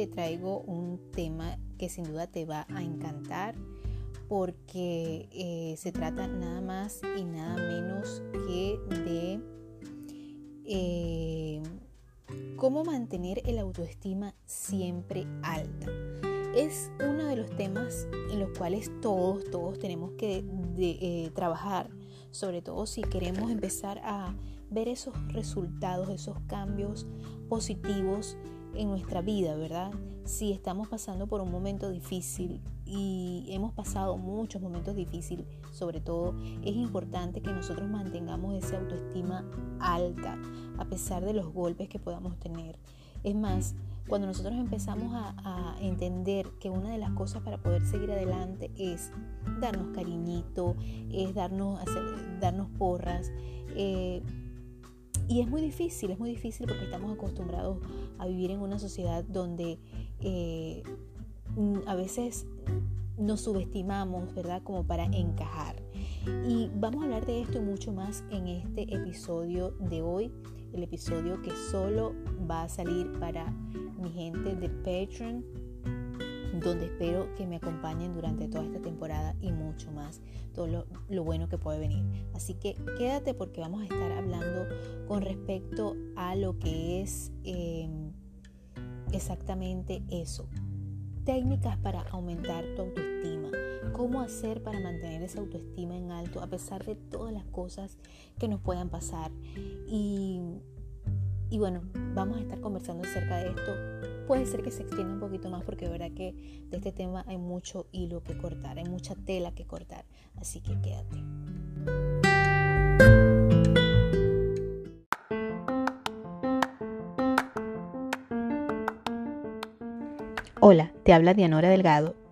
te traigo un tema que sin duda te va a encantar porque eh, se trata nada más y nada menos que de eh, cómo mantener el autoestima siempre alta. Es uno de los temas en los cuales todos, todos tenemos que eh, trabajar, sobre todo si queremos empezar a ver esos resultados, esos cambios positivos en nuestra vida, ¿verdad? Si estamos pasando por un momento difícil y hemos pasado muchos momentos difíciles, sobre todo es importante que nosotros mantengamos esa autoestima alta a pesar de los golpes que podamos tener. Es más, cuando nosotros empezamos a, entender que una de las cosas para poder seguir adelante es darnos cariñito, es darnos, darnos porras, eh, y es muy difícil, es muy difícil porque estamos acostumbrados a vivir en una sociedad donde eh, a veces nos subestimamos, ¿verdad? Como para encajar. Y vamos a hablar de esto y mucho más en este episodio de hoy, el episodio que solo va a salir para mi gente de Patreon donde espero que me acompañen durante toda esta temporada y mucho más, todo lo, bueno que puede venir. Así que quédate porque vamos a estar hablando con respecto a lo que es em, exactamente eso. Técnicas para aumentar tu autoestima. Cómo hacer para mantener esa autoestima en alto a pesar de todas las cosas que nos puedan pasar. Y, y bueno, vamos a estar conversando acerca de esto puede ser que se extienda un poquito más porque de verdad que de este tema hay mucho hilo que cortar, hay mucha tela que cortar, así que quédate. Hola, te habla Dianora Delgado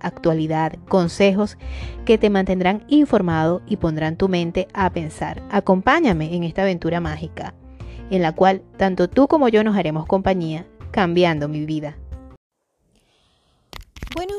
actualidad, consejos que te mantendrán informado y pondrán tu mente a pensar. Acompáñame en esta aventura mágica, en la cual tanto tú como yo nos haremos compañía, cambiando mi vida. Bueno,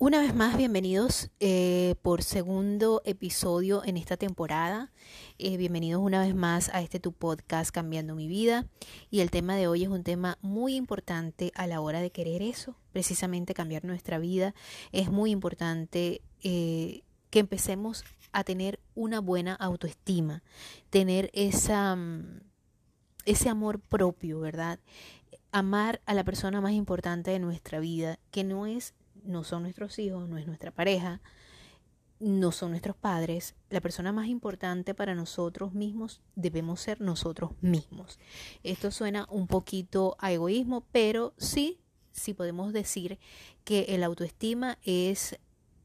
una vez más, bienvenidos eh, por segundo episodio en esta temporada. Eh, bienvenidos una vez más a este tu podcast Cambiando mi vida. Y el tema de hoy es un tema muy importante a la hora de querer eso, precisamente cambiar nuestra vida. Es muy importante eh, que empecemos a tener una buena autoestima, tener esa, mm, ese amor propio, ¿verdad? Amar a la persona más importante de nuestra vida, que no es, no son nuestros hijos, no es nuestra pareja, no son nuestros padres, la persona más importante para nosotros mismos debemos ser nosotros mismos. Esto suena un poquito a egoísmo, pero sí, sí podemos decir que el autoestima es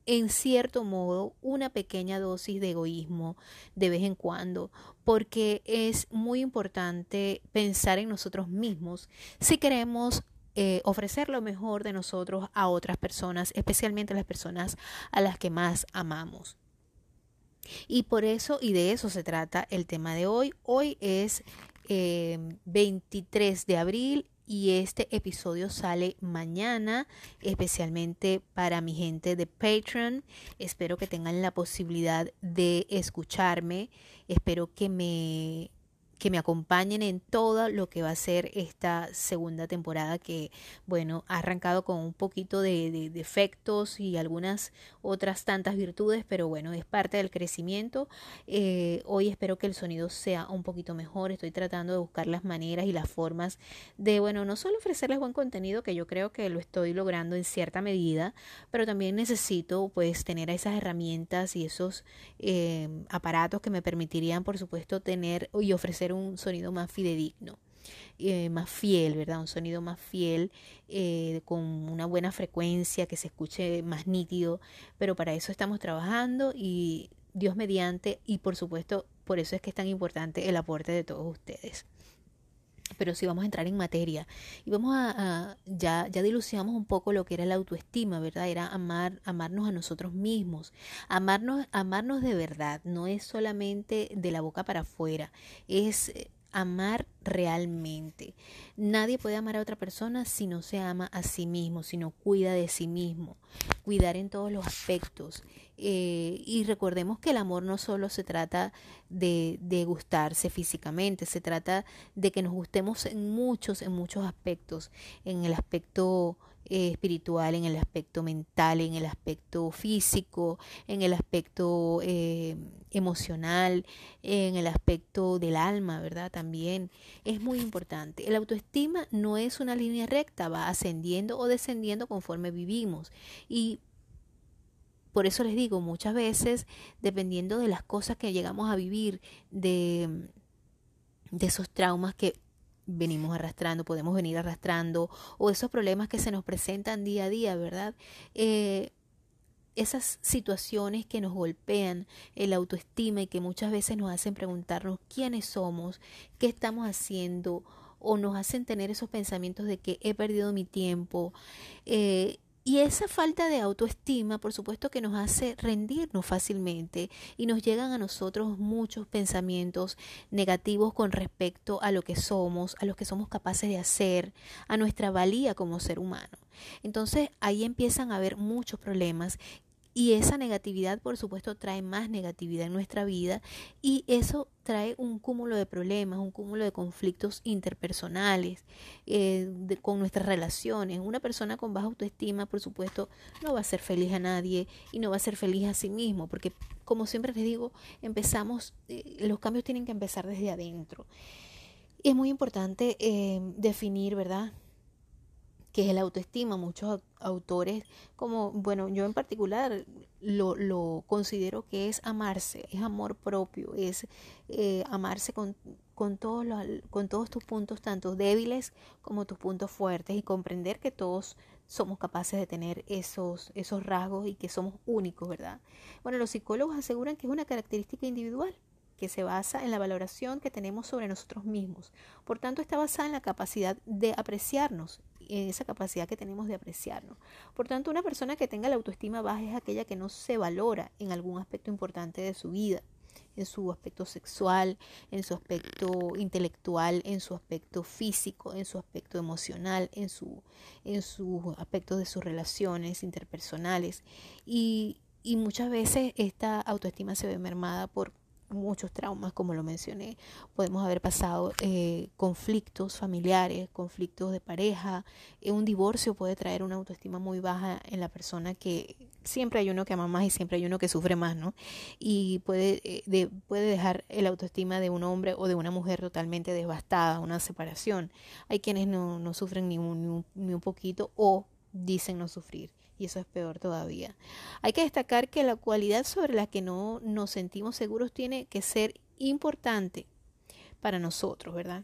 en cierto modo una pequeña dosis de egoísmo de vez en cuando, porque es muy importante pensar en nosotros mismos si queremos eh, ofrecer lo mejor de nosotros a otras personas, especialmente a las personas a las que más amamos. Y por eso y de eso se trata el tema de hoy. Hoy es 23 eh, de abril y este episodio sale mañana, especialmente para mi gente de Patreon. Espero que tengan la posibilidad de escucharme. Espero que me que me acompañen en todo lo que va a ser esta segunda temporada que, bueno, ha arrancado con un poquito de, defectos y algunas otras tantas virtudes, pero bueno, es parte del crecimiento. Eh, hoy espero que el sonido sea un poquito mejor, estoy tratando de buscar las maneras y las formas de, bueno, no solo ofrecerles buen contenido, que yo creo que lo estoy logrando en cierta medida, pero también necesito pues tener esas herramientas y esos eh, aparatos que me permitirían, por supuesto, tener y ofrecer un sonido más fidedigno. Eh, más fiel, ¿verdad? Un sonido más fiel, eh, con una buena frecuencia, que se escuche más nítido, pero para eso estamos trabajando y Dios mediante, y por supuesto, por eso es que es tan importante el aporte de todos ustedes. Pero sí vamos a entrar en materia. Y vamos a, ya ya dilucidamos un poco lo que era la autoestima verdad era amar amarnos a nosotros mismos. Amarnos amarnos de verdad no es solamente de la boca para afuera. Es eh, amar realmente. Nadie puede amar a otra persona si no se ama a sí mismo, si no cuida de sí mismo. Cuidar en todos los aspectos. Eh, y recordemos que el amor no solo se trata de, de gustarse físicamente, se trata de que nos gustemos en muchos, en muchos aspectos. En el aspecto eh, espiritual, en el aspecto mental, en el aspecto físico, en el aspecto eh, emocional, en el aspecto del alma, ¿verdad? También es muy importante. El autoestima no es una línea recta, va ascendiendo o descendiendo conforme vivimos. Y por eso les digo, muchas veces, dependiendo de las cosas que llegamos a vivir, de, de esos traumas que venimos arrastrando, podemos venir arrastrando, o esos problemas que se nos presentan día a día, ¿verdad? Eh, esas situaciones que nos golpean el autoestima y que muchas veces nos hacen preguntarnos quiénes somos, qué estamos haciendo, o nos hacen tener esos pensamientos de que he perdido mi tiempo. Eh, y esa falta de autoestima, por supuesto que nos hace rendirnos fácilmente y nos llegan a nosotros muchos pensamientos negativos con respecto a lo que somos, a lo que somos capaces de hacer, a nuestra valía como ser humano. Entonces ahí empiezan a haber muchos problemas y esa negatividad, por supuesto, trae más negatividad en nuestra vida y eso trae un cúmulo de problemas, un cúmulo de conflictos interpersonales eh, con nuestras relaciones. Una persona con baja autoestima, por supuesto, no va a ser feliz a nadie y no va a ser feliz a sí mismo, porque como siempre les digo, empezamos, eh, los cambios tienen que empezar desde adentro. Y es muy importante eh, definir, ¿verdad? Que es el autoestima. Muchos autores, como, bueno, yo en particular lo, lo considero que es amarse, es amor propio, es eh, amarse con, con, todos los, con todos tus puntos, tanto débiles como tus puntos fuertes, y comprender que todos somos capaces de tener esos, esos rasgos y que somos únicos, ¿verdad? Bueno, los psicólogos aseguran que es una característica individual que se basa en la valoración que tenemos sobre nosotros mismos. Por tanto, está basada en la capacidad de apreciarnos, en esa capacidad que tenemos de apreciarnos. Por tanto, una persona que tenga la autoestima baja es aquella que no se valora en algún aspecto importante de su vida en su aspecto sexual, en su aspecto intelectual, en su aspecto físico, en su aspecto emocional, en su en sus aspectos de sus relaciones interpersonales y, y muchas veces esta autoestima se ve mermada por muchos traumas, como lo mencioné. Podemos haber pasado eh, conflictos familiares, conflictos de pareja. Eh, un divorcio puede traer una autoestima muy baja en la persona que siempre hay uno que ama más y siempre hay uno que sufre más, ¿no? Y puede, eh, puede dejar el autoestima de un hombre o de una mujer totalmente devastada, una separación. Hay quienes no, no sufren ni un, ni un poquito o dicen no sufrir y eso es peor todavía. Hay que destacar que la cualidad sobre la que no nos sentimos seguros tiene que ser importante para nosotros, ¿verdad?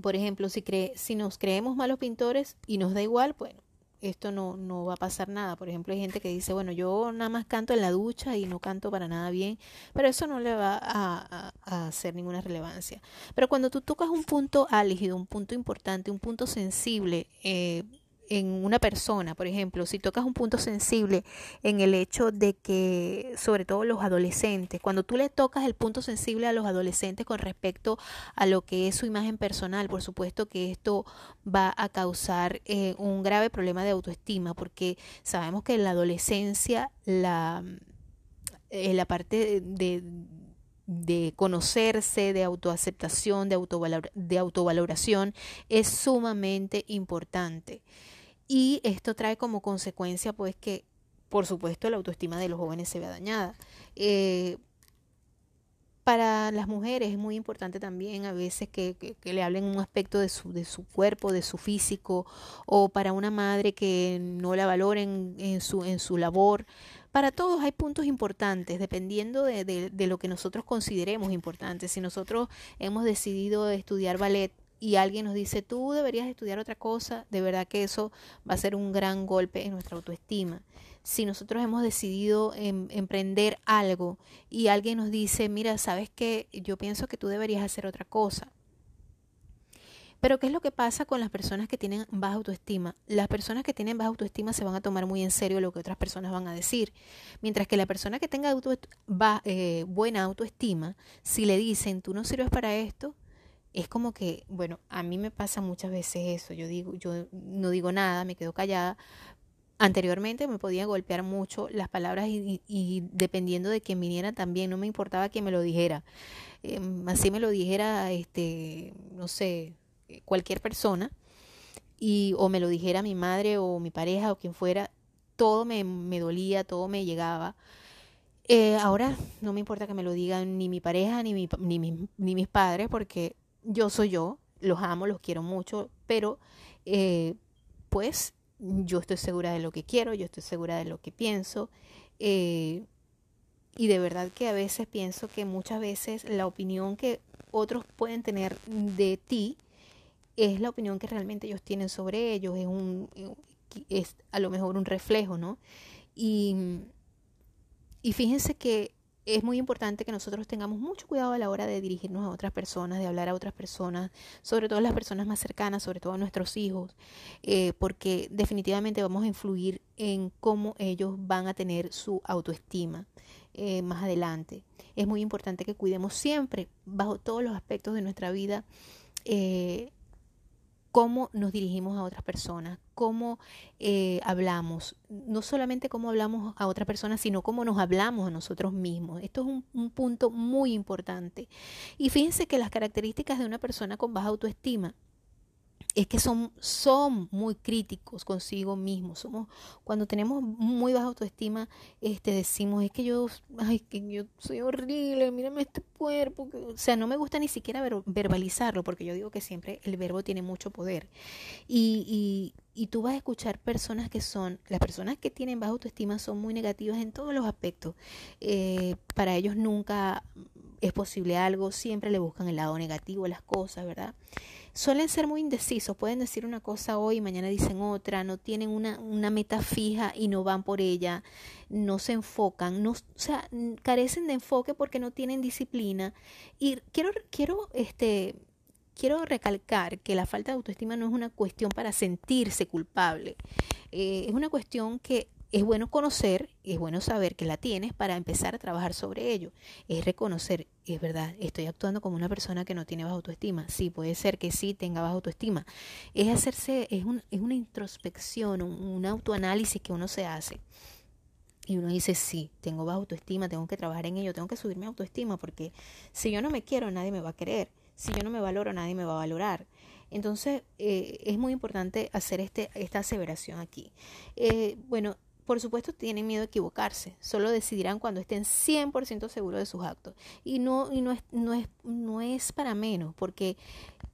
Por ejemplo, si, si nos creemos malos pintores y nos da igual, bueno, esto no, no va a pasar nada. Por ejemplo, hay gente que dice, bueno, yo nada más canto en la ducha y no canto para nada bien, pero eso no le va a, a hacer ninguna relevancia. Pero cuando tú tocas un punto álgido, un punto importante, un punto sensible, eh, en una persona, por ejemplo, si tocas un punto sensible en el hecho de que, sobre todo los adolescentes, cuando tú le tocas el punto sensible a los adolescentes con respecto a lo que es su imagen personal, por supuesto que esto va a causar eh, un grave problema de autoestima, porque sabemos que en la adolescencia la, eh, parte de, conocerse, de autoaceptación, de, de autovaloración, es sumamente importante. Y esto trae como consecuencia, pues, que, por supuesto, la autoestima de los jóvenes se vea dañada. Eh, para las mujeres es muy importante también a veces que, que, le hablen un aspecto de su, de su cuerpo, de su físico, o para una madre que no la valoren en su, en su labor. Para todos hay puntos importantes, dependiendo de, de, de lo que nosotros consideremos importante. Si nosotros hemos decidido estudiar ballet, y alguien nos dice, tú deberías estudiar otra cosa, de verdad que eso va a ser un gran golpe en nuestra autoestima. Si nosotros hemos decidido em, emprender algo y alguien nos dice, mira, sabes que yo pienso que tú deberías hacer otra cosa. Pero ¿qué es lo que pasa con las personas que tienen baja autoestima? Las personas que tienen baja autoestima se van a tomar muy en serio lo que otras personas van a decir. Mientras que la persona que tenga eh, buena autoestima, si le dicen, tú no sirves para esto, es como que, bueno, a mí me pasa muchas veces eso. Yo digo, yo no digo nada, me quedo callada. Anteriormente me podía golpear mucho las palabras y, dependiendo de quién viniera también, no me importaba que me lo dijera. Em, así me lo dijera, este, no sé, cualquier persona, y, o me lo dijera mi madre o mi pareja o quien fuera, todo me, dolía, todo me llegaba. Eh, ahora no me importa que me lo digan ni mi pareja ni, mi, ni, ni mis padres, porque yo soy yo, los amo, los quiero mucho, pero eh, pues yo estoy segura de lo que quiero, yo estoy segura de lo que pienso. Eh, y de verdad que a veces pienso que muchas veces la opinión que otros pueden tener de ti es la opinión que realmente ellos tienen sobre ellos, es, un, es a lo mejor un reflejo, ¿no? Y, y fíjense que es muy importante que nosotros tengamos mucho cuidado a la hora de dirigirnos a otras personas, de hablar a otras personas, sobre todo las personas más cercanas, sobre todo a nuestros hijos, eh, porque definitivamente vamos a influir en cómo ellos van a tener su autoestima eh, más adelante. Es muy importante que cuidemos siempre, bajo todos los aspectos de nuestra vida, eh, cómo nos dirigimos a otras personas, cómo eh, hablamos, no solamente cómo hablamos a otras personas, sino cómo nos hablamos a nosotros mismos. Esto es un, un, punto muy importante. Y fíjense que las características de una persona con baja autoestima es que son, son muy críticos consigo mismos. Somos, cuando tenemos muy baja autoestima, este, decimos, es que yo, ay, que yo soy horrible, mírame este cuerpo. O sea, no me gusta ni siquiera verbalizarlo, porque yo digo que siempre el verbo tiene mucho poder. Y, y, y tú vas a escuchar personas que son, las personas que tienen baja autoestima son muy negativas en todos los aspectos. Eh, para ellos nunca es posible algo, siempre le buscan el lado negativo de las cosas, ¿verdad? Suelen ser muy indecisos, pueden decir una cosa hoy y mañana dicen otra, no tienen una, una meta fija y no van por ella, no se enfocan, no, o sea, carecen de enfoque porque no tienen disciplina. Y quiero, quiero, este, quiero recalcar que la falta de autoestima no es una cuestión para sentirse culpable, eh, es una cuestión que es bueno conocer, es bueno saber que la tienes para empezar a trabajar sobre ello. Es reconocer, es verdad, estoy actuando como una persona que no tiene baja autoestima. Sí, puede ser que sí tenga baja autoestima. Es hacerse, es, un, es una introspección, un, autoanálisis que uno se hace. Y uno dice, sí, tengo baja autoestima, tengo que trabajar en ello, tengo que subir mi autoestima, porque si yo no me quiero, nadie me va a querer. Si yo no me valoro, nadie me va a valorar. Entonces, eh, es muy importante hacer este, esta aseveración aquí. Eh, bueno, por supuesto, tienen miedo a equivocarse. Solo decidirán cuando estén 100% seguros de sus actos. Y no, y no, es, no, es, no es para menos, porque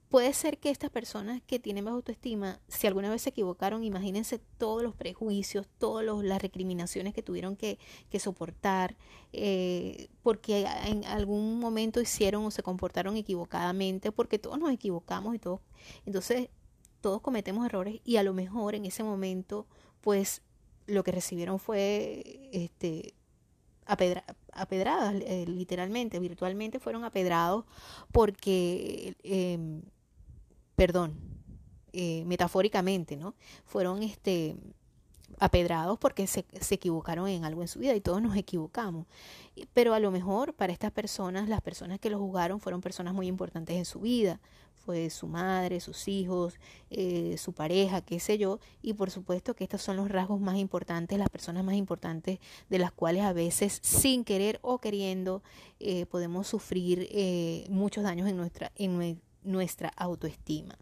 puede ser que estas personas que tienen baja autoestima, si alguna vez se equivocaron, imagínense todos los prejuicios, todas las recriminaciones que tuvieron que, que soportar, eh, porque en algún momento hicieron o se comportaron equivocadamente, porque todos nos equivocamos y todos, entonces todos cometemos errores y a lo mejor en ese momento, pues lo que recibieron fue este, apedradas, eh, literalmente, virtualmente fueron apedrados porque, em, perdón, eh, metafóricamente, ¿no? Fueron este, apedrados porque se, se, equivocaron en algo en su vida y todos nos equivocamos. Pero a lo mejor para estas personas, las personas que lo juzgaron fueron personas muy importantes en su vida, fue su madre, sus hijos, eh, su pareja, qué sé yo, y por supuesto que estos son los rasgos más importantes, las personas más importantes de las cuales a veces sin querer o queriendo eh, podemos sufrir eh, muchos daños en nuestra, en nuestra autoestima.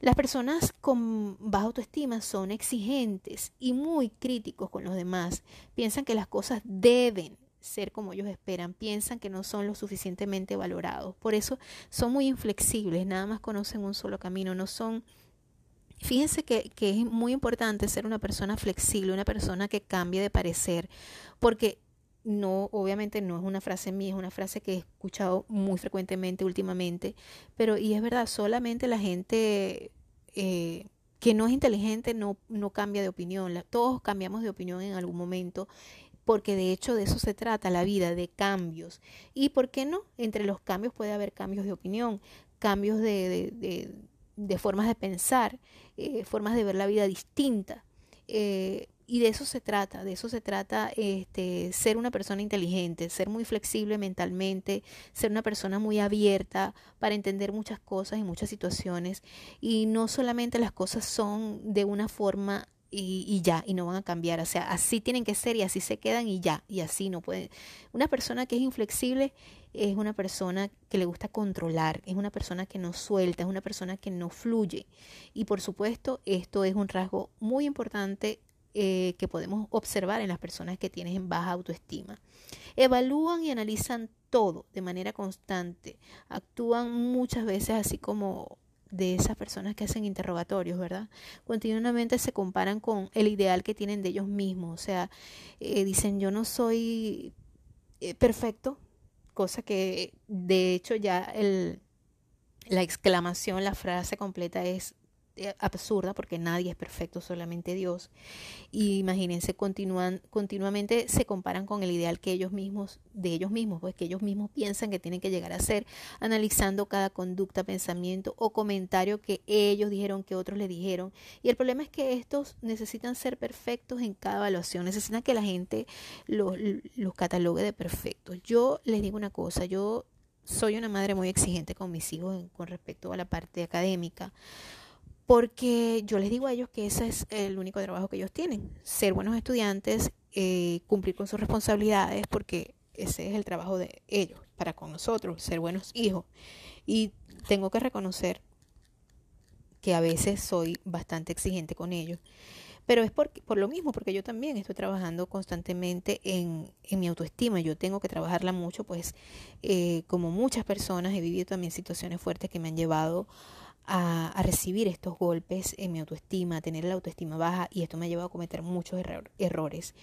Las personas con baja autoestima son exigentes y muy críticos con los demás. Piensan que las cosas deben ser como ellos esperan, piensan que no son lo suficientemente valorados. Por eso son muy inflexibles, nada más conocen un solo camino, no son... Fíjense que, que es muy importante ser una persona flexible, una persona que cambie de parecer, porque no, obviamente no es una frase mía, es una frase que he escuchado muy frecuentemente últimamente, pero y es verdad, solamente la gente eh, que no es inteligente no, no cambia de opinión, todos cambiamos de opinión en algún momento porque de hecho de eso se trata la vida, de cambios. ¿Y por qué no? Entre los cambios puede haber cambios de opinión, cambios de, de formas de pensar, eh, formas de ver la vida distinta. Eh, y de eso se trata, de eso se trata este, ser una persona inteligente, ser muy flexible mentalmente, ser una persona muy abierta para entender muchas cosas y muchas situaciones. Y no solamente las cosas son de una forma y, ya, y no van a cambiar. O sea, así tienen que ser y así se quedan y ya, y así no pueden. Una persona que es inflexible es una persona que le gusta controlar, es una persona que no suelta, es una persona que no fluye. Y por supuesto, esto es un rasgo muy importante eh, que podemos observar en las personas que tienen baja autoestima. Evalúan y analizan todo de manera constante. Actúan muchas veces así como de esas personas que hacen interrogatorios, ¿verdad? Continuamente se comparan con el ideal que tienen de ellos mismos. O sea, eh, dicen yo no soy eh, perfecto, cosa que de hecho ya el, la exclamación, la frase completa es absurda porque nadie es perfecto, solamente Dios. Y imagínense, continúan, continuamente se comparan con el ideal que ellos mismos, de ellos mismos, pues que ellos mismos piensan que tienen que llegar a ser, analizando cada conducta, pensamiento o comentario que ellos dijeron, que otros le dijeron. Y el problema es que estos necesitan ser perfectos en cada evaluación, necesitan que la gente los, los catalogue de perfectos. Yo les digo una cosa, yo soy una madre muy exigente con mis hijos con respecto a la parte académica porque yo les digo a ellos que ese es el único trabajo que ellos tienen, ser buenos estudiantes, eh, cumplir con sus responsabilidades, porque ese es el trabajo de ellos, para con nosotros, ser buenos hijos. Y tengo que reconocer que a veces soy bastante exigente con ellos. Pero es por, por lo mismo, porque yo también estoy trabajando constantemente en, en mi autoestima. Yo tengo que trabajarla mucho, pues eh, como muchas personas he vivido también situaciones fuertes que me han llevado recibir estos golpes en mi autoestima, a tener la autoestima baja y esto me ha llevado a cometer muchos errores.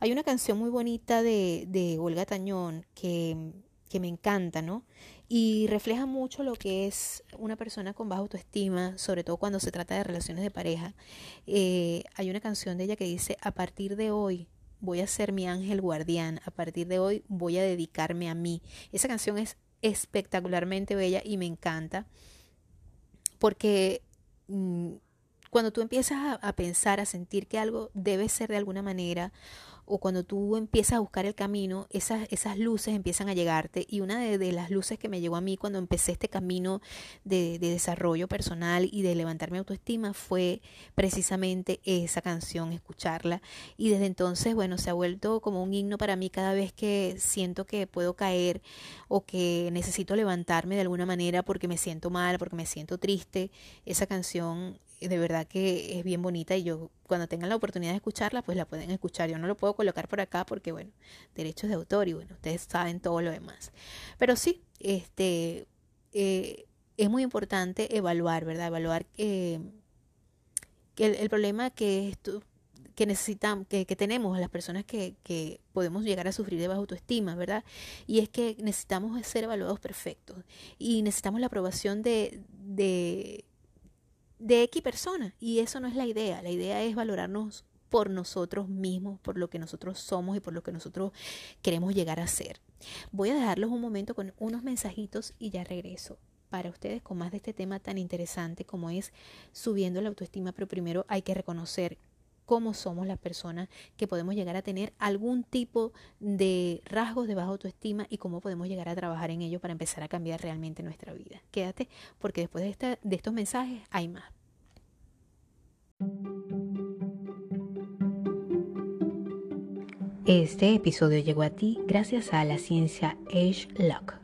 Hay una canción muy bonita de, de Olga Tañón que, que me encanta, ¿no? Y refleja mucho lo que es una persona con baja autoestima, sobre todo cuando se trata de relaciones de pareja. Eh, hay una canción de ella que dice, a partir de hoy voy a ser mi ángel guardián, a partir de hoy voy a dedicarme a mí. Esa canción es espectacularmente bella y me encanta porque mm, cuando tú empiezas a, pensar, a sentir que algo debe ser de alguna manera, o cuando tú empiezas a buscar el camino, esas, esas luces empiezan a llegarte. Y una de, las luces que me llegó a mí cuando empecé este camino de, de, desarrollo personal y de levantar mi autoestima fue precisamente esa canción, escucharla. Y desde entonces, bueno, se ha vuelto como un himno para mí cada vez que siento que puedo caer o que necesito levantarme de alguna manera porque me siento mal, porque me siento triste. Esa canción de verdad que es bien bonita y yo cuando tengan la oportunidad de escucharla, pues la pueden escuchar. Yo no lo puedo colocar por acá porque, bueno, derechos de autor y bueno, ustedes saben todo lo demás. Pero sí, este, eh, es muy importante evaluar, ¿verdad? Evaluar eh, que el, problema que esto que necesitamos, que, que, tenemos las personas que, que podemos llegar a sufrir de baja autoestima, ¿verdad? Y es que necesitamos ser evaluados perfectos y necesitamos la aprobación de, de de X persona. Y eso no es la idea. La idea es valorarnos por nosotros mismos, por lo que nosotros somos y por lo que nosotros queremos llegar a ser. Voy a dejarlos un momento con unos mensajitos y ya regreso para ustedes con más de este tema tan interesante como es subiendo la autoestima, pero primero hay que reconocer cómo somos las personas que podemos llegar a tener algún tipo de rasgos de baja autoestima y cómo podemos llegar a trabajar en ello para empezar a cambiar realmente nuestra vida. Quédate porque después de, estos mensajes hay más. Este episodio llegó a ti gracias a la ciencia Age Lock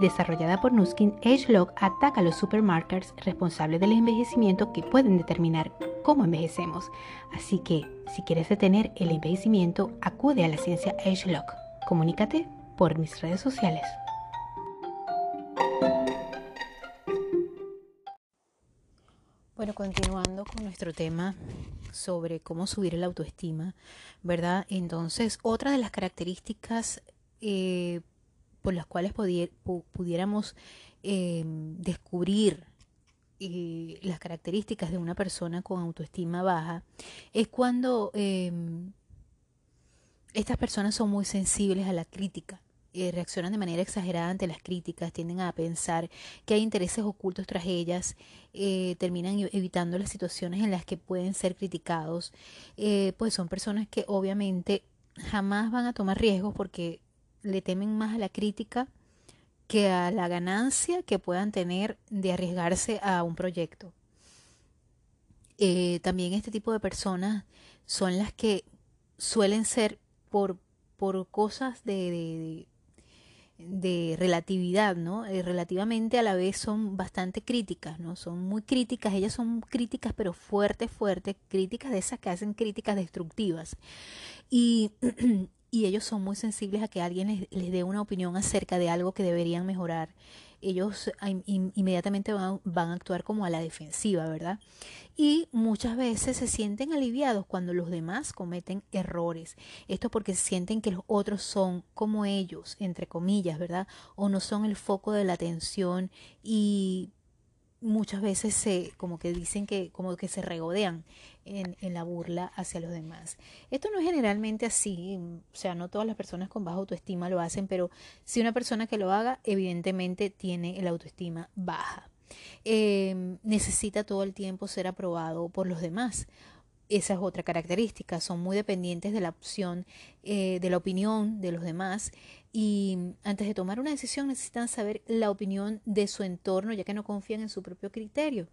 desarrollada por Nuskin, AgeLog ataca a los supermarkers responsables del envejecimiento que pueden determinar cómo envejecemos. Así que, si quieres detener el envejecimiento, acude a la ciencia AgeLog. Comunícate por mis redes sociales. Bueno, continuando con nuestro tema sobre cómo subir la autoestima, ¿verdad? Entonces, otra de las características eh, por las cuales pudiéramos em, descubrir eh, las características de una persona con autoestima baja es cuando em, estas personas son muy sensibles a la crítica. Eh, reaccionan de manera exagerada ante las críticas, tienden a pensar que hay intereses ocultos tras ellas, eh, terminan evitando las situaciones en las que pueden ser criticados, eh, pues son personas que obviamente jamás van a tomar riesgos porque le temen más a la crítica que a la ganancia que puedan tener de arriesgarse a un proyecto. también este tipo de personas son las que suelen ser por, por cosas de, de relatividad, ¿no? Eh, relativamente a la vez son bastante críticas, ¿no? Son muy críticas, ellas son críticas pero fuertes, fuertes, críticas de esas que hacen críticas destructivas. Y, y ellos son muy sensibles a que alguien les, dé una opinión acerca de algo que deberían mejorar ellos inmediatamente van, a actuar como a la defensiva, ¿verdad? Y muchas veces se sienten aliviados cuando los demás cometen errores. Esto porque sienten que los otros son como ellos, entre comillas, ¿verdad? O no son el foco de la atención y muchas veces se como que dicen que como que se regodean en, en, la burla hacia los demás. Esto no es generalmente así, o sea, no todas las personas con baja autoestima lo hacen, pero si una persona que lo haga, evidentemente tiene el autoestima baja. Eh, necesita todo el tiempo ser aprobado por los demás. Esa es otra característica, son muy dependientes de la opción, eh, de la opinión de los demás y antes de tomar una decisión necesitan saber la opinión de su entorno ya que no confían en su propio criterio.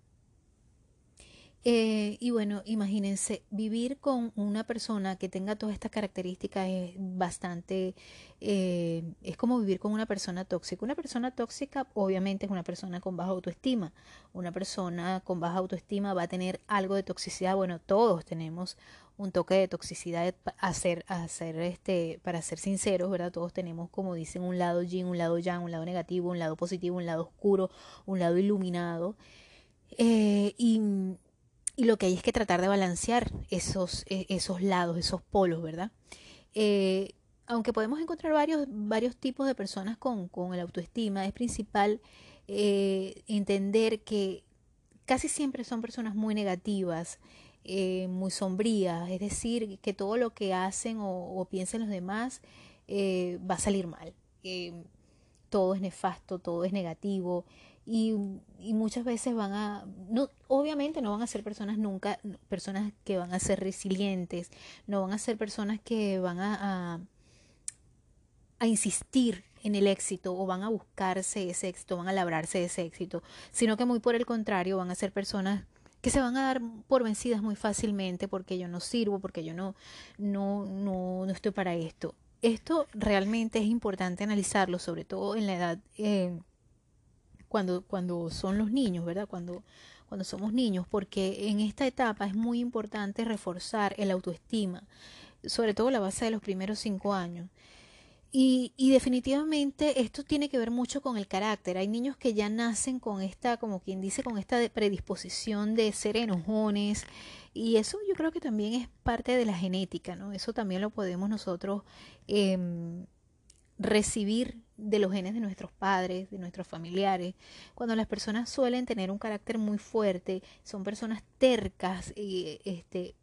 Eh, y bueno, imagínense, vivir con una persona que tenga todas estas características es bastante, eh, es como vivir con una persona tóxica. Una persona tóxica obviamente es una persona con baja autoestima. Una persona con baja autoestima va a tener algo de toxicidad. Bueno, todos tenemos un toque de toxicidad a ser, a este, para ser sinceros, ¿verdad? Todos tenemos, como dicen, un lado yin, un lado yang, un lado negativo, un lado positivo, un lado oscuro, un lado iluminado. Eh, y y lo que hay es que tratar de balancear esos, e, esos lados, esos polos, ¿verdad? Eh, aunque podemos encontrar varios, varios tipos de personas con, con el autoestima, es principal eh, entender que casi siempre son personas muy negativas, eh, muy sombrías, es decir, que todo lo que hacen o, o piensen los demás va a salir mal. Todo es nefasto, todo es negativo y, muchas veces van a, no, obviamente no van a ser personas nunca, personas que van a ser resilientes, no van a ser personas que van a, a, a insistir en el éxito o van a buscarse ese éxito, van a labrarse ese éxito, sino que muy por el contrario van a ser personas que se van a dar por vencidas muy fácilmente porque yo no sirvo, porque yo no, no, no, no estoy para esto. Esto realmente es importante analizarlo, sobre todo en la edad eh, cuando, cuando son los niños, ¿verdad? Cuando, cuando somos niños, porque en esta etapa es muy importante reforzar el autoestima, sobre todo la base de los primeros cinco años. Y, y, definitivamente esto tiene que ver mucho con el carácter. Hay niños que ya nacen con esta, como quien dice, con esta predisposición de ser enojones. Y eso yo creo que también es parte de la genética, ¿no? Eso también lo podemos nosotros eh, recibir de los genes de nuestros padres, de nuestros familiares. Cuando las personas suelen tener un carácter muy fuerte, son personas tercas y este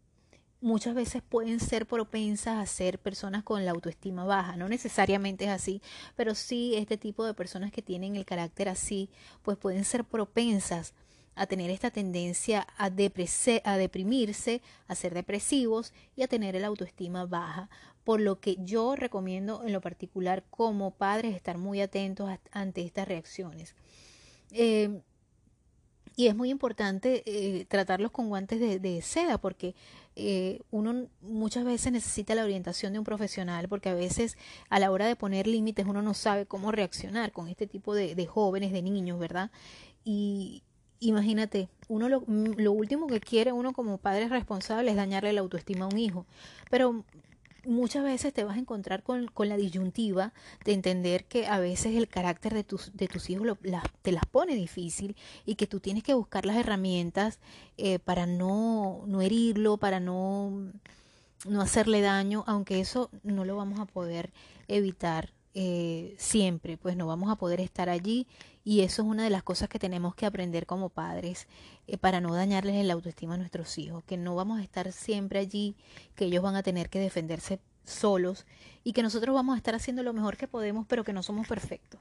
muchas veces pueden ser propensas a ser personas con la autoestima baja. No necesariamente es así, pero sí este tipo de personas que tienen el carácter así, pues pueden ser propensas a tener esta tendencia a, a deprimirse, a ser depresivos y a tener el autoestima baja por lo que yo recomiendo en lo particular como padres estar muy atentos ante estas reacciones. Eh, y es muy importante eh, tratarlos con guantes de, seda porque eh, uno muchas veces necesita la orientación de un profesional porque a veces a la hora de poner límites uno no sabe cómo reaccionar con este tipo de, de jóvenes, de niños, ¿verdad? Y imagínate, uno lo, lo último que quiere uno como padre responsable es dañarle la autoestima a un hijo. Pero muchas veces te vas a encontrar con, la disyuntiva de entender que a veces el carácter de tus, de tus hijos te las pone difícil y que tú tienes que buscar las herramientas eh, para no, no herirlo, para no, no hacerle daño, aunque eso no lo vamos a poder evitar eh, siempre, pues no vamos a poder estar allí y eso es una de las cosas que tenemos que aprender como padres eh, para no dañarles el autoestima a nuestros hijos, que no vamos a estar siempre allí, que ellos van a tener que defenderse solos y que nosotros vamos a estar haciendo lo mejor que podemos, pero que no somos perfectos.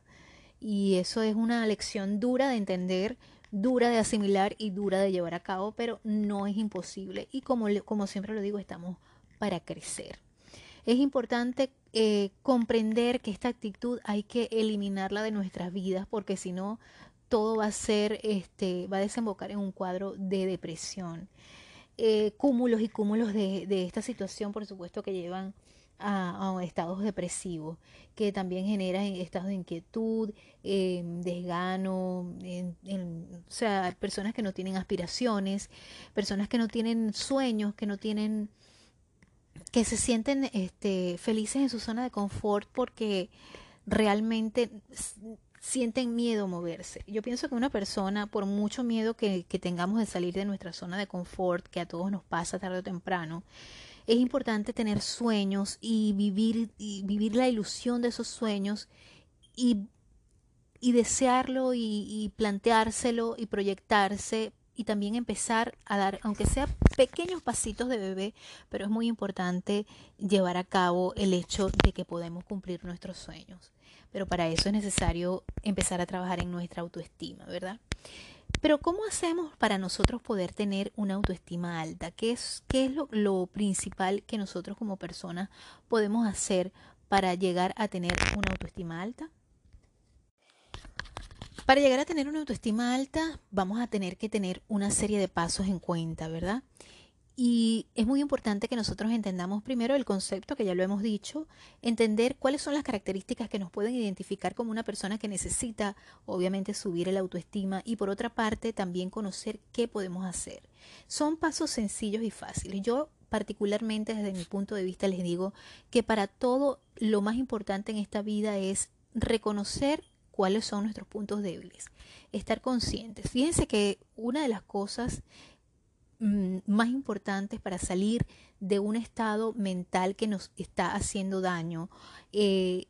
Y eso es una lección dura de entender, dura de asimilar y dura de llevar a cabo, pero no es imposible. Y como, como siempre lo digo, estamos para crecer. Es importante eh, comprender que esta actitud hay que eliminarla de nuestras vidas porque si no todo va a ser, este, va a desembocar en un cuadro de depresión. Eh, cúmulos y cúmulos de, esta situación, por supuesto, que llevan a, estados depresivos, que también generan estados de inquietud, eh, desgano, o sea, personas que no tienen aspiraciones, personas que no tienen sueños, que no tienen que se sienten este, felices en su zona de confort porque realmente sienten miedo a moverse. Yo pienso que una persona, por mucho miedo que, tengamos de salir de nuestra zona de confort, que a todos nos pasa tarde o temprano, es importante tener sueños y vivir, vivir la ilusión de esos sueños y, y desearlo y, y planteárselo y proyectarse y también empezar a dar, aunque sea pequeños pasitos de bebé, pero es muy importante llevar a cabo el hecho de que podemos cumplir nuestros sueños. Pero para eso es necesario empezar a trabajar en nuestra autoestima, ¿verdad? Pero ¿cómo hacemos para nosotros poder tener una autoestima alta? ¿Qué es, qué es lo, lo principal que nosotros como personas podemos hacer para llegar a tener una autoestima alta? Para llegar a tener una autoestima alta, vamos a tener que tener una serie de pasos en cuenta, ¿verdad? Y es muy importante que nosotros entendamos primero el concepto, que ya lo hemos dicho, entender cuáles son las características que nos pueden identificar como una persona que necesita, obviamente, subir el autoestima y por otra parte también conocer qué podemos hacer. Son pasos sencillos y fáciles. Yo particularmente desde mi punto de vista les digo que para todo lo más importante en esta vida es reconocer cuáles son nuestros puntos débiles. Estar conscientes. Fíjense que una de las cosas mm, más importantes para salir de un estado mental que nos está haciendo daño eh,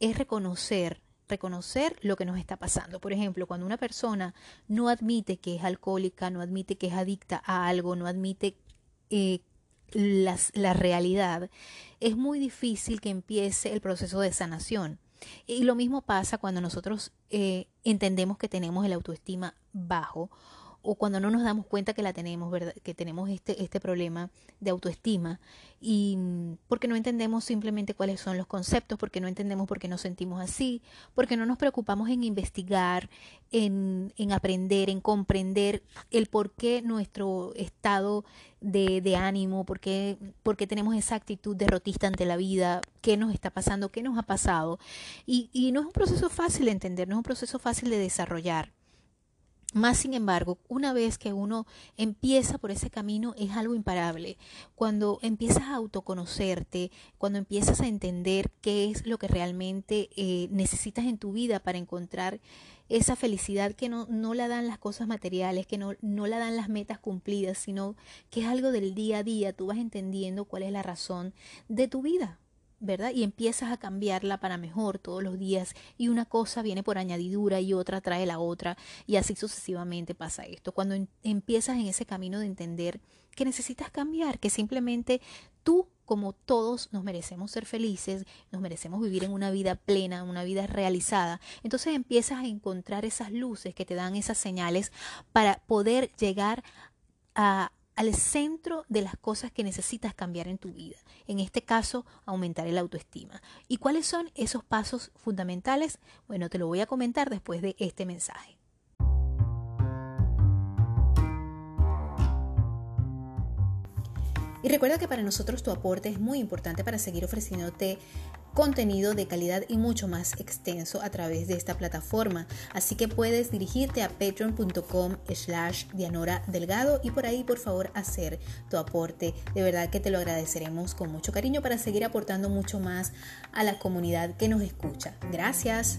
es reconocer reconocer lo que nos está pasando. Por ejemplo, cuando una persona no admite que es alcohólica, no admite que es adicta a algo, no admite eh, la realidad, es muy difícil que empiece el proceso de sanación. Y lo mismo pasa cuando nosotros eh, entendemos que tenemos el autoestima bajo o cuando no nos damos cuenta que la tenemos, ¿verdad? que tenemos este, este problema de autoestima y mm, porque no entendemos simplemente cuáles son los conceptos, porque no entendemos por qué nos sentimos así, porque no nos preocupamos en investigar, en, en aprender, en comprender el por qué nuestro estado de, de ánimo, por qué, por qué tenemos esa actitud derrotista ante la vida, qué nos está pasando, qué nos ha pasado. Y, y no es un proceso fácil de entender, no es un proceso fácil de desarrollar. Más sin embargo, una vez que uno empieza por ese camino es algo imparable. Cuando empiezas a autoconocerte, cuando empiezas a entender qué es lo que realmente eh, necesitas en tu vida para encontrar esa felicidad que no, no la dan las cosas materiales, que no, no la dan las metas cumplidas, sino que es algo del día a día, tú vas entendiendo cuál es la razón de tu vida. ¿Verdad? Y empiezas a cambiarla para mejor todos los días y una cosa viene por añadidura y otra trae la otra y así sucesivamente pasa esto. Cuando empiezas en ese camino de entender que necesitas cambiar, que simplemente tú como todos nos merecemos ser felices, nos merecemos vivir en una vida plena, una vida realizada. Entonces empiezas a encontrar esas luces que te dan esas señales para poder llegar a, al centro de las cosas que necesitas cambiar en tu vida. En este caso, aumentar el autoestima. ¿Y cuáles son esos pasos fundamentales? Bueno, te lo voy a comentar después de este mensaje. Y recuerda que para nosotros tu aporte es muy importante para seguir ofreciéndote contenido de calidad y mucho más extenso a través de esta plataforma. Así que puedes dirigirte a patreon.com slash Dianora Delgado y por ahí por favor hacer tu aporte. De verdad que te lo agradeceremos con mucho cariño para seguir aportando mucho más a la comunidad que nos escucha. Gracias.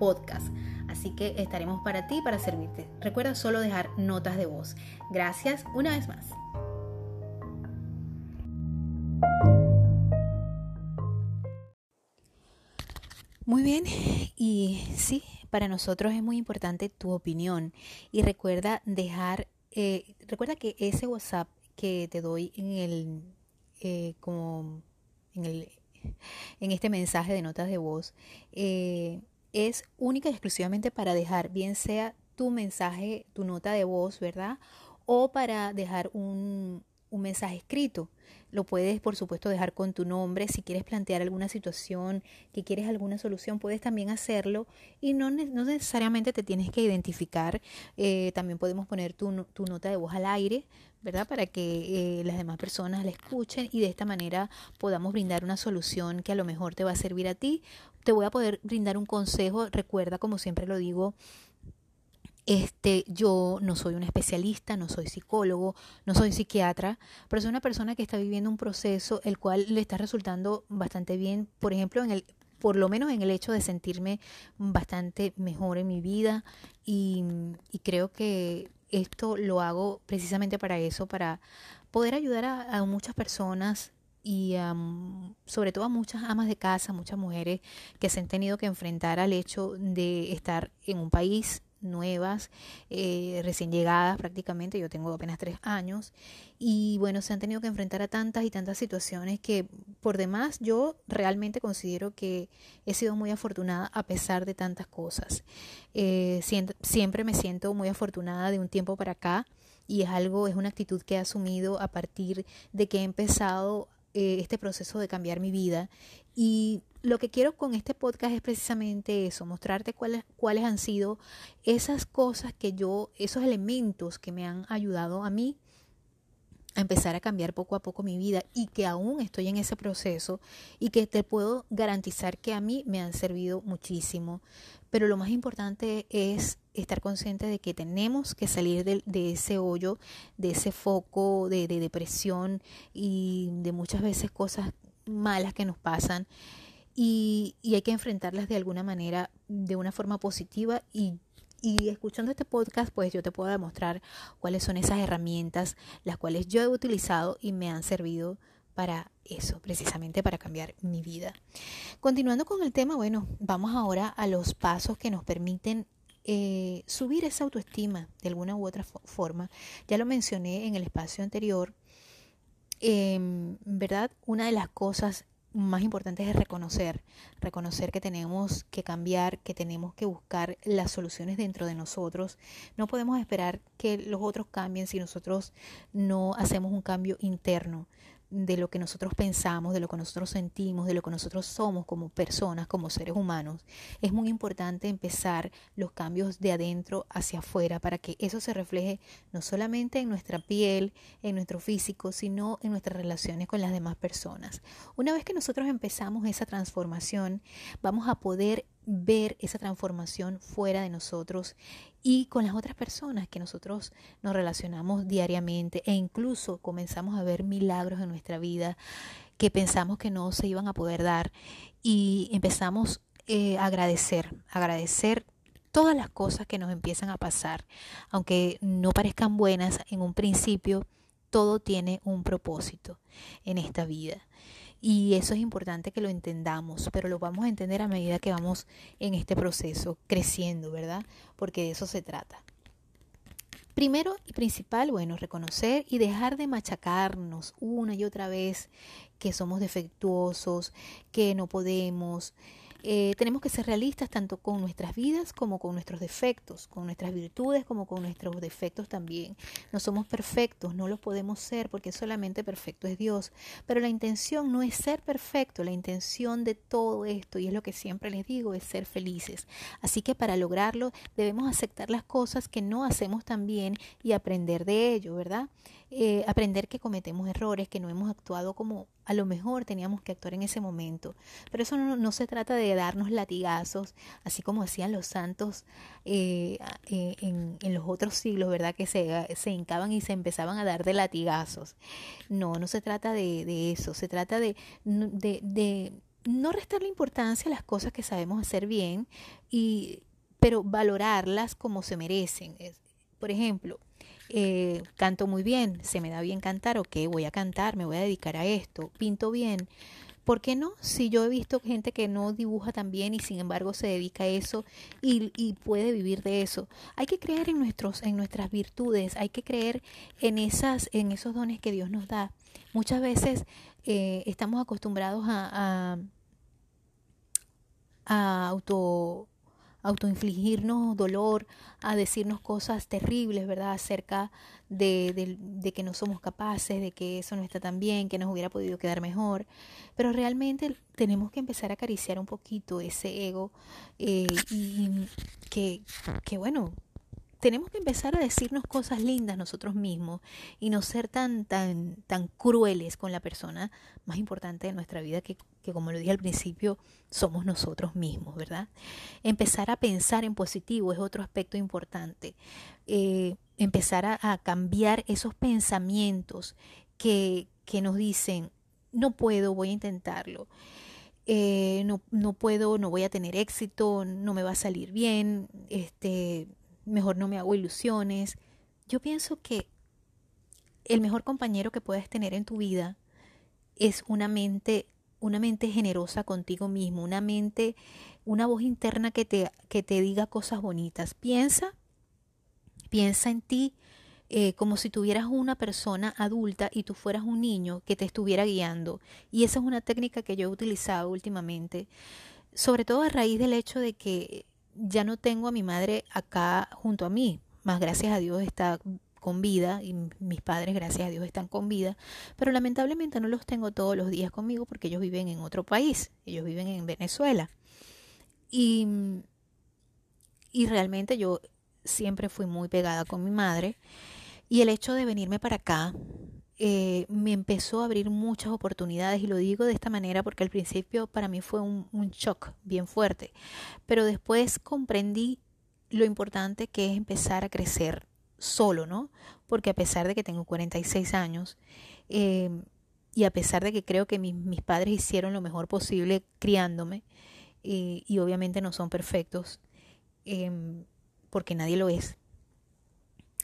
podcast. Así que estaremos para ti, para servirte. Recuerda solo dejar notas de voz. Gracias una vez más. Muy bien, y sí, para nosotros es muy importante tu opinión y recuerda dejar, eh, recuerda que ese WhatsApp que te doy en el, eh, como en el, en este mensaje de notas de voz, eh, es única y exclusivamente para dejar, bien sea tu mensaje, tu nota de voz, ¿verdad? O para dejar un, un mensaje escrito. Lo puedes, por supuesto, dejar con tu nombre. Si quieres plantear alguna situación, que quieres alguna solución, puedes también hacerlo y no, no necesariamente te tienes que identificar. Eh, también podemos poner tu, tu, nota de voz al aire, ¿verdad? Para que eh, las demás personas la escuchen y de esta manera podamos brindar una solución que a lo mejor te va a servir a ti. Te voy a poder brindar un consejo. Recuerda, como siempre lo digo, este, yo no soy un especialista, no soy psicólogo, no soy psiquiatra, pero soy una persona que está viviendo un proceso el cual le está resultando bastante bien, por ejemplo, en el por lo menos en el hecho de sentirme bastante mejor en mi vida y, creo que esto lo hago precisamente para eso, para poder ayudar a, muchas personas y sobre todo a muchas amas de casa, muchas mujeres que se han tenido que enfrentar al hecho de estar en un país nuevas, eh, recién llegadas prácticamente, yo tengo apenas tres años, y bueno, se han tenido que enfrentar a tantas y tantas situaciones que por demás yo realmente considero que he sido muy afortunada a pesar de tantas cosas. Eh, siempre me siento muy afortunada de un tiempo para acá y es algo, es una actitud que he asumido a partir de que he empezado eh, este proceso de cambiar mi vida. Y lo que quiero con este podcast es precisamente eso, mostrarte cuáles, cuáles han sido esas cosas que yo, esos elementos que me han ayudado a mí a empezar a cambiar poco a poco mi vida y que aún estoy en ese proceso y que te puedo garantizar que a mí me han servido muchísimo. Pero lo más importante es estar consciente de que tenemos que salir de, ese hoyo, de ese foco de, de depresión y de muchas veces cosas malas que nos pasan y, hay que enfrentarlas de alguna manera, de una forma positiva y y escuchando este podcast, pues yo te puedo demostrar cuáles son esas herramientas, las cuales yo he utilizado y me han servido para eso, precisamente para cambiar mi vida. Continuando con el tema, bueno, vamos ahora a los pasos que nos permiten eh, subir esa autoestima de alguna u otra forma. Ya lo mencioné en el espacio anterior. Em, ¿Verdad? Una de las cosas más importante es reconocer, reconocer que tenemos que cambiar, que tenemos que buscar las soluciones dentro de nosotros. No podemos esperar que los otros cambien si nosotros no hacemos un cambio interno de lo que nosotros pensamos, de lo que nosotros sentimos, de lo que nosotros somos como personas, como seres humanos, es muy importante empezar los cambios de adentro hacia afuera para que eso se refleje no solamente en nuestra piel, en nuestro físico, sino en nuestras relaciones con las demás personas. Una vez que nosotros empezamos esa transformación, vamos a poder ver esa transformación fuera de nosotros y con las otras personas que nosotros nos relacionamos diariamente e incluso comenzamos a ver milagros en nuestra vida que pensamos que no se iban a poder dar y empezamos eh, a agradecer, agradecer todas las cosas que nos empiezan a pasar, aunque no parezcan buenas en un principio, todo tiene un propósito en esta vida. Y eso es importante que lo entendamos, pero lo vamos a entender a medida que vamos en este proceso creciendo, ¿verdad? Porque de eso se trata. Primero y principal, bueno, reconocer y dejar de machacarnos una y otra vez que somos defectuosos, que no podemos, eh, tenemos que ser realistas tanto con nuestras vidas como con nuestros defectos, con nuestras virtudes como con nuestros defectos también. No somos perfectos, no lo podemos ser porque solamente perfecto es Dios. Pero la intención no es ser perfecto, la intención de todo esto, y es lo que siempre les digo, es ser felices. Así que para lograrlo debemos aceptar las cosas que no hacemos tan bien y aprender de ello, ¿verdad? Eh, aprender que cometemos errores, que no hemos actuado como a lo mejor teníamos que actuar en ese momento. Pero eso no, se trata de darnos latigazos, así como hacían los santos eh, eh, en, los otros siglos, ¿verdad? Que se, se hincaban y se empezaban a dar de latigazos. No, no se trata de, de eso, se trata de, de, de no restarle importancia a las cosas que sabemos hacer bien, y, pero valorarlas como se merecen. Por ejemplo, eh, canto muy bien, se me da bien cantar, ok, voy a cantar, me voy a dedicar a esto, pinto bien. ¿Por qué no? Si yo he visto gente que no dibuja tan bien y sin embargo se dedica a eso y, y, puede vivir de eso. Hay que creer en, nuestros, en nuestras virtudes, hay que creer en, esas, en esos dones que Dios nos da. Muchas veces eh, estamos acostumbrados a, a, a auto autoinfligirnos dolor, a decirnos cosas terribles, ¿verdad? Acerca de, de, que no somos capaces, de que eso no está tan bien, que nos hubiera podido quedar mejor. Pero realmente tenemos que empezar a acariciar un poquito ese ego eh, y que, que, bueno, tenemos que empezar a decirnos cosas lindas nosotros mismos y no ser tan, tan, tan crueles con la persona más importante de nuestra vida que, que, como lo dije al principio, somos nosotros mismos, ¿verdad? Empezar a pensar en positivo es otro aspecto importante. Eh, empezar a, cambiar esos pensamientos que, que nos dicen, no puedo, voy a intentarlo. Eh, no, no puedo, no voy a tener éxito, no me va a salir bien, este, mejor no me hago ilusiones. Yo pienso que el mejor compañero que puedes tener en tu vida es una mente, una mente generosa contigo mismo, una mente, una voz interna que te, que te diga cosas bonitas. Piensa, piensa en ti eh, como si tuvieras una persona adulta y tú fueras un niño que te estuviera guiando. Y esa es una técnica que yo he utilizado últimamente, sobre todo a raíz del hecho de que ya no tengo a mi madre acá junto a mí, más gracias a Dios está con vida y mis padres, gracias a Dios, están con vida, pero lamentablemente no los tengo todos los días conmigo porque ellos viven en otro país, ellos viven en Venezuela. Y, y realmente yo siempre fui muy pegada con mi madre y el hecho de venirme para acá eh, me empezó a abrir muchas oportunidades y lo digo de esta manera porque al principio para mí fue un, un shock bien fuerte, pero después comprendí lo importante que es empezar a crecer solo, ¿no? Porque a pesar de que tengo 46 años eh, y a pesar de que creo que mis, padres hicieron lo mejor posible criándome, y obviamente no son perfectos, em, porque nadie lo es,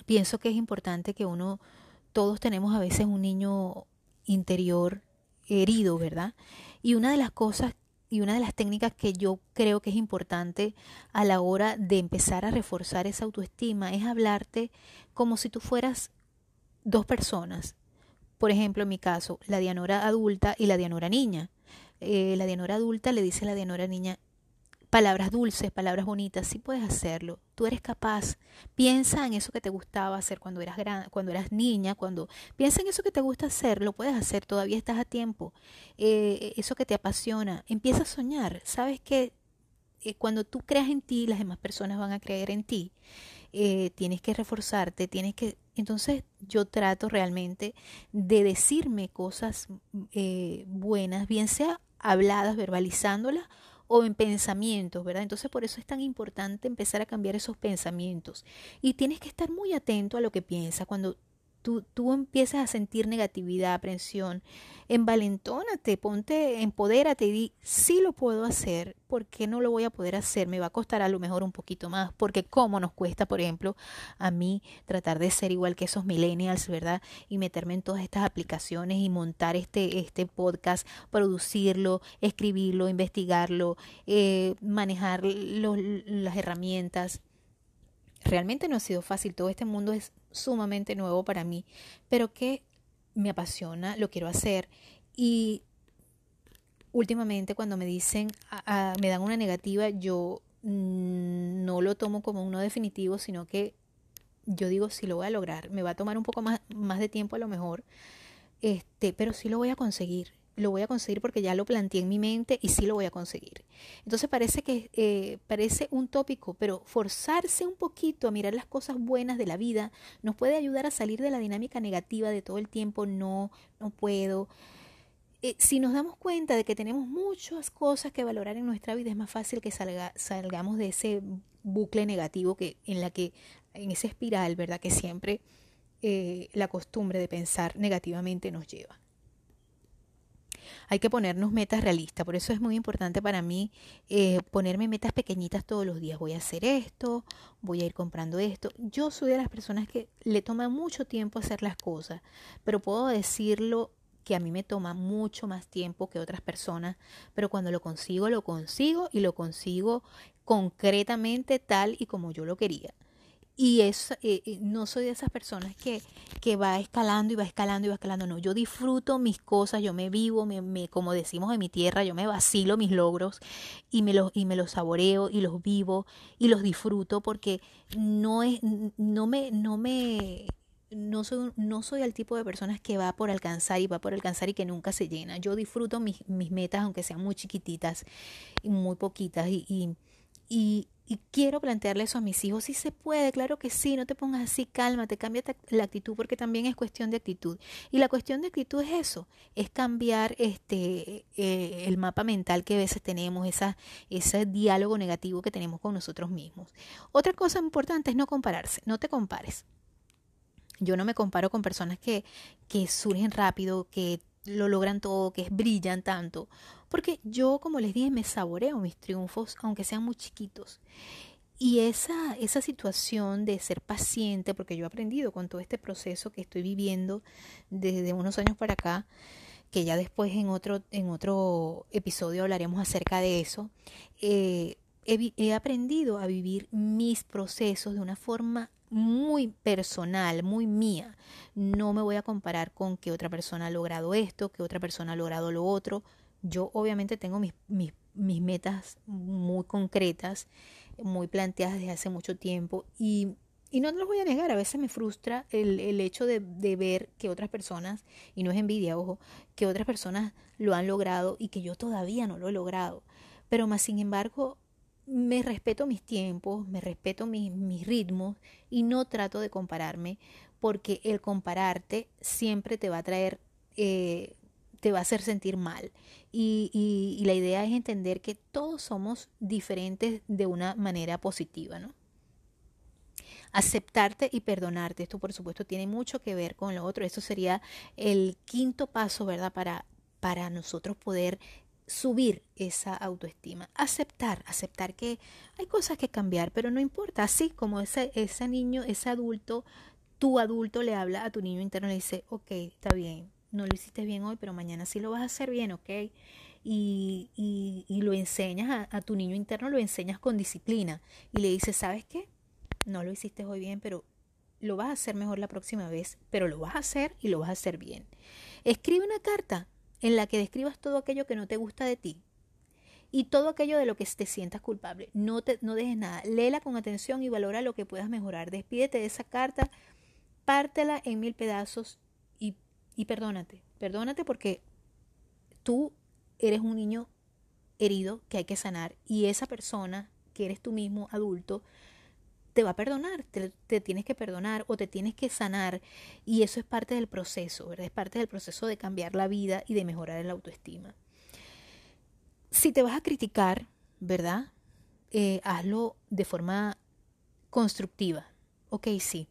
pienso que es importante que uno todos tenemos a veces un niño interior herido, ¿verdad? Y una de las cosas y una de las técnicas que yo creo que es importante a la hora de empezar a reforzar esa autoestima es hablarte como si tú fueras dos personas. Por ejemplo, en mi caso, la Dianora adulta y la Dianora niña. Eh, la Dianora adulta le dice a la Dianora niña, palabras dulces, palabras bonitas, sí puedes hacerlo. Tú eres capaz. Piensa en eso que te gustaba hacer cuando eras gran, cuando eras niña, cuando piensa en eso que te gusta hacer, lo puedes hacer, todavía estás a tiempo. Eh, eso que te apasiona, empieza a soñar. Sabes que eh, cuando tú creas en ti, las demás personas van a creer en ti. Eh, tienes que reforzarte, tienes que... Entonces yo trato realmente de decirme cosas buenas, bien sea habladas, verbalizándolas o en pensamientos, ¿verdad? Entonces por eso es tan importante empezar a cambiar esos pensamientos. Y tienes que estar muy atento a lo que piensas. Cuando tú, tú empiezas a sentir negatividad, aprensión, envalentónate, ponte, empodérate y di, sí lo puedo hacer, ¿por qué no lo voy a poder hacer? Me va a costar a lo mejor un poquito más, porque cómo nos cuesta, por ejemplo, a mí tratar de ser igual que esos millennials, ¿verdad? Y meterme en todas estas aplicaciones y montar este, este podcast, producirlo, escribirlo, investigarlo, eh, manejar las herramientas realmente no ha sido fácil, todo este mundo es sumamente nuevo para mí, pero que me apasiona, lo quiero hacer. Y últimamente cuando me dicen, me dan una negativa, yo mm, no lo tomo como uno definitivo, sino que yo digo, sí lo voy a lograr, me va a tomar un poco más, más de tiempo a lo mejor, este, pero sí lo voy a conseguir lo voy a conseguir porque ya lo planteé en mi mente y sí lo voy a conseguir. Entonces parece que eh, parece un tópico, pero forzarse un poquito a mirar las cosas buenas de la vida nos puede ayudar a salir de la dinámica negativa de todo el tiempo, no, no puedo. Eh, si nos damos cuenta de que tenemos muchas cosas que valorar en nuestra vida, es más fácil que salga, salgamos de ese bucle negativo que en la que en esa espiral, ¿verdad? Que siempre eh, la costumbre de pensar negativamente nos lleva hay que ponernos metas realistas. Por eso es muy importante para mí eh, ponerme metas pequeñitas todos los días. Voy a hacer esto, voy a ir comprando esto. Yo soy de las personas que le toma mucho tiempo hacer las cosas, pero puedo decirlo que a mí me toma mucho más tiempo que otras personas, pero cuando lo consigo, lo consigo y lo consigo concretamente tal y como yo lo quería. Y es, eh, eh, no soy de esas personas que, que va escalando y va escalando y va escalando. No, yo disfruto mis cosas, yo me vivo, me, me, como decimos en mi tierra, yo me vacilo mis logros y me, los, y me los saboreo y los vivo y los disfruto porque no, es, no me, no me, no soy, no soy el tipo de personas que va por alcanzar y va por alcanzar y que nunca se llena. Yo disfruto mis, mis metas, aunque sean muy chiquititas y muy poquitas, y, y, y, y quiero plantearle eso a mis hijos. Si se puede, claro que sí, no te pongas así, cálmate, cambia la actitud, porque también es cuestión de actitud. Y la cuestión de actitud es eso, es cambiar este eh, el mapa mental que a veces tenemos, esa, ese diálogo negativo que tenemos con nosotros mismos. Otra cosa importante es no compararse, no te compares. Yo no me comparo con personas que, que surgen rápido, que lo logran todo, que brillan tanto. Porque yo, como les dije, me saboreo mis triunfos, aunque sean muy chiquitos. Y esa, esa situación de ser paciente, porque yo he aprendido con todo este proceso que estoy viviendo desde unos años para acá, que ya después en otro, en otro episodio hablaremos acerca de eso, eh, he, he aprendido a vivir mis procesos de una forma muy personal, muy mía. No me voy a comparar con que otra persona ha logrado esto, que otra persona ha logrado lo otro. Yo obviamente tengo mis, mis, mis metas muy concretas, muy planteadas desde hace mucho tiempo y, y no los voy a negar, a veces me frustra el, el hecho de, de, ver que otras personas, y no es envidia, ojo, que otras personas lo han logrado y que yo todavía no lo he logrado. Pero más sin embargo, me respeto mis tiempos, me respeto mis, mis ritmos y no trato de compararme porque el compararte siempre te va a traer, eh, te va a hacer sentir mal. Y, y, la idea es entender que todos somos diferentes de una manera positiva, ¿no? Aceptarte y perdonarte. Esto, por supuesto, tiene mucho que ver con lo otro. Eso sería el quinto paso, ¿verdad? Para, para nosotros poder subir esa autoestima, aceptar, aceptar que hay cosas que cambiar, pero no importa, así como ese, ese niño, ese adulto, tu adulto le habla a tu niño interno y le dice, ok, está bien, no lo hiciste bien hoy, pero mañana sí lo vas a hacer bien, ok, y, y, y lo enseñas a, a tu niño interno, lo enseñas con disciplina y le dices, ¿sabes qué? No lo hiciste hoy bien, pero lo vas a hacer mejor la próxima vez, pero lo vas a hacer y lo vas a hacer bien. Escribe una carta en la que describas todo aquello que no te gusta de ti y todo aquello de lo que te sientas culpable. No, te, no dejes nada. Léela con atención y valora lo que puedas mejorar. Despídete de esa carta, pártela en mil pedazos y, y perdónate. Perdónate porque tú eres un niño herido que hay que sanar y esa persona que eres tú mismo adulto te va a perdonar, te, tienes que perdonar o te tienes que sanar y eso es parte del proceso, ¿verdad? Es parte del proceso de cambiar la vida y de mejorar la autoestima. Si te vas a criticar, ¿verdad? Eh, hazlo de forma constructiva. Ok, sí,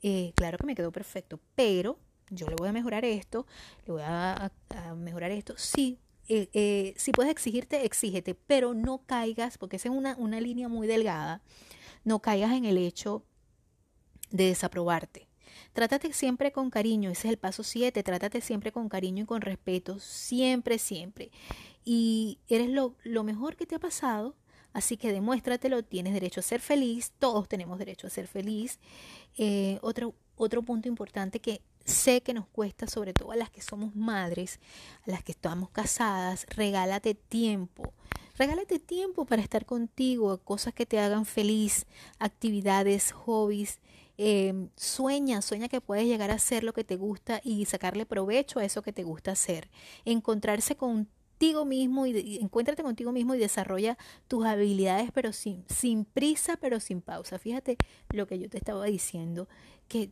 eh, claro que me quedó perfecto, pero yo le voy a mejorar esto, le voy a, mejorar esto. Sí, eh, si puedes exigirte, exígete, pero no caigas, porque esa es una, una línea muy delgada no caigas en el hecho de desaprobarte. Trátate siempre con cariño, ese es el paso 7, trátate siempre con cariño y con respeto, siempre, siempre. Y eres lo, mejor que te ha pasado, Así que demuéstratelo, tienes derecho a ser feliz, todos tenemos derecho a ser feliz. Eh, otro, otro punto importante que sé que nos cuesta, sobre todo a las que somos madres, a las que estamos casadas, regálate tiempo. Regálate tiempo para estar contigo, cosas que te hagan feliz, actividades, hobbies. Eh, sueña, sueña que puedes llegar a hacer lo que te gusta y sacarle provecho a eso que te gusta hacer. Encontrarse contigo mismo y, encuéntrate contigo mismo y desarrolla tus habilidades, pero sin, sin prisa, pero sin pausa. Fíjate lo que yo te estaba diciendo, que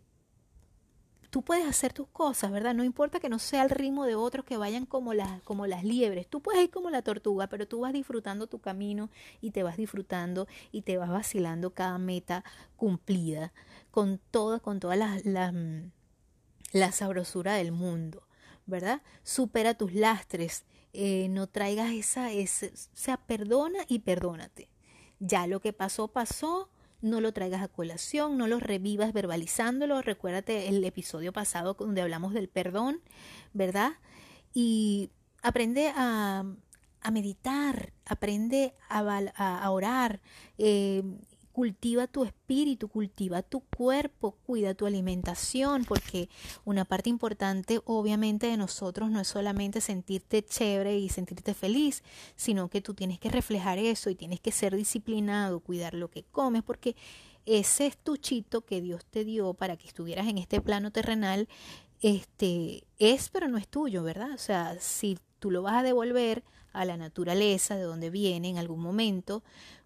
tú puedes hacer tus cosas, ¿verdad? No importa que no sea el ritmo de otros que vayan como las, como las liebres. Tú puedes ir como la tortuga, pero tú vas disfrutando tu camino y te vas disfrutando y te vas vacilando cada meta cumplida con toda, con toda la, la, la sabrosura del mundo, ¿verdad? Supera tus lastres, eh, no traigas esa, esa, o sea, perdona y perdónate. Ya lo que pasó, pasó no lo traigas a colación, no lo revivas verbalizándolo. Recuérdate el episodio pasado donde hablamos del perdón, ¿verdad? Y aprende a, a meditar, aprende a, a orar, eh, cultiva tu espíritu, cultiva tu cuerpo, cuida tu alimentación, porque una parte importante obviamente de nosotros no es solamente sentirte chévere y sentirte feliz, sino que tú tienes que reflejar eso y tienes que ser disciplinado, cuidar lo que comes, porque ese estuchito que Dios te dio para que estuvieras en este plano terrenal, este es pero no es tuyo, ¿verdad? O sea, si tú lo vas a devolver a la naturaleza de donde viene en algún momento,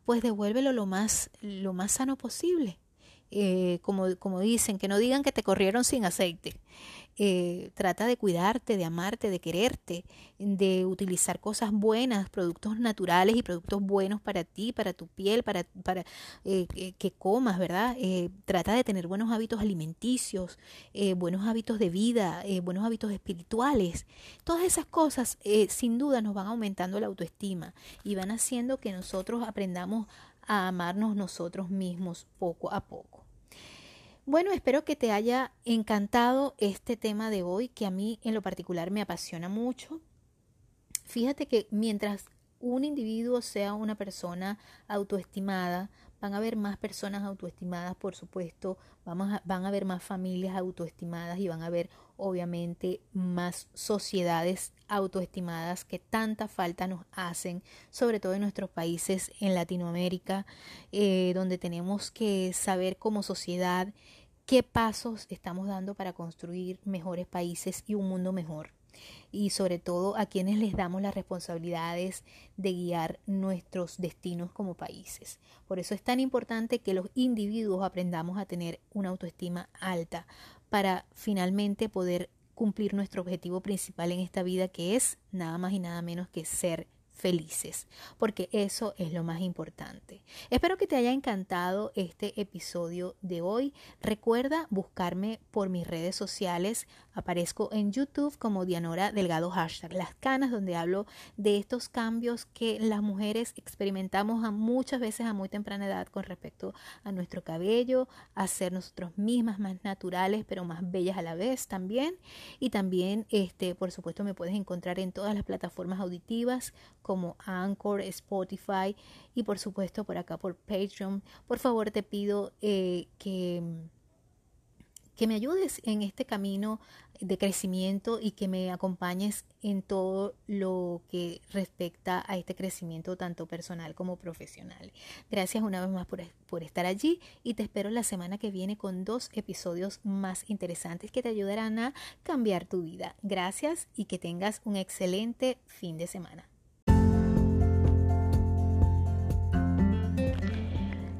pues devuélvelo lo más, lo más sano posible. Eh, como, como dicen, que no digan que te corrieron sin aceite. Eh, trata de cuidarte, de amarte, de quererte, de utilizar cosas buenas, productos naturales y productos buenos para ti, para tu piel, para, eh, que, comas, ¿verdad? Eh, trata de tener buenos hábitos alimenticios, buenos hábitos de vida, buenos hábitos espirituales. Todas esas cosas sin duda nos van aumentando la autoestima y van haciendo que nosotros aprendamos a amarnos nosotros mismos poco a poco. Bueno, espero que te haya encantado este tema de hoy, que a mí en lo particular me apasiona mucho. Fíjate que mientras un individuo sea una persona autoestimada, van a haber más personas autoestimadas, por supuesto, vamos van a haber más familias autoestimadas y van a haber obviamente más sociedades autoestimadas que tanta falta nos hacen, sobre todo en nuestros países en Latinoamérica, eh, donde tenemos que saber como sociedad qué pasos estamos dando para construir mejores países y un mundo mejor. Y sobre todo a quienes les damos las responsabilidades de guiar nuestros destinos como países. Por eso es tan importante que los individuos aprendamos a tener una autoestima alta para finalmente poder cumplir nuestro objetivo principal en esta vida que es nada más y nada menos que ser felices, porque eso es lo más importante. Espero que te haya encantado este episodio de hoy. Recuerda buscarme por mis redes sociales. Aparezco en YouTube como Dianora Delgado hashtag Las Canas, donde hablo de estos cambios que las mujeres experimentamos a muchas veces a muy temprana edad con respecto a nuestro cabello, a ser mismas más naturales, pero más bellas a la vez también. Y también, este, por supuesto, me puedes encontrar en todas las plataformas auditivas como Anchor, Spotify y por supuesto por acá por Patreon. Por favor te pido eh, que, que me ayudes en este camino de crecimiento y que me acompañes en todo lo que respecta a este crecimiento tanto personal como profesional. Gracias una vez más por, por, estar allí y te espero la semana que viene con dos episodios más interesantes que te ayudarán a cambiar tu vida. Gracias y que tengas un excelente fin de semana.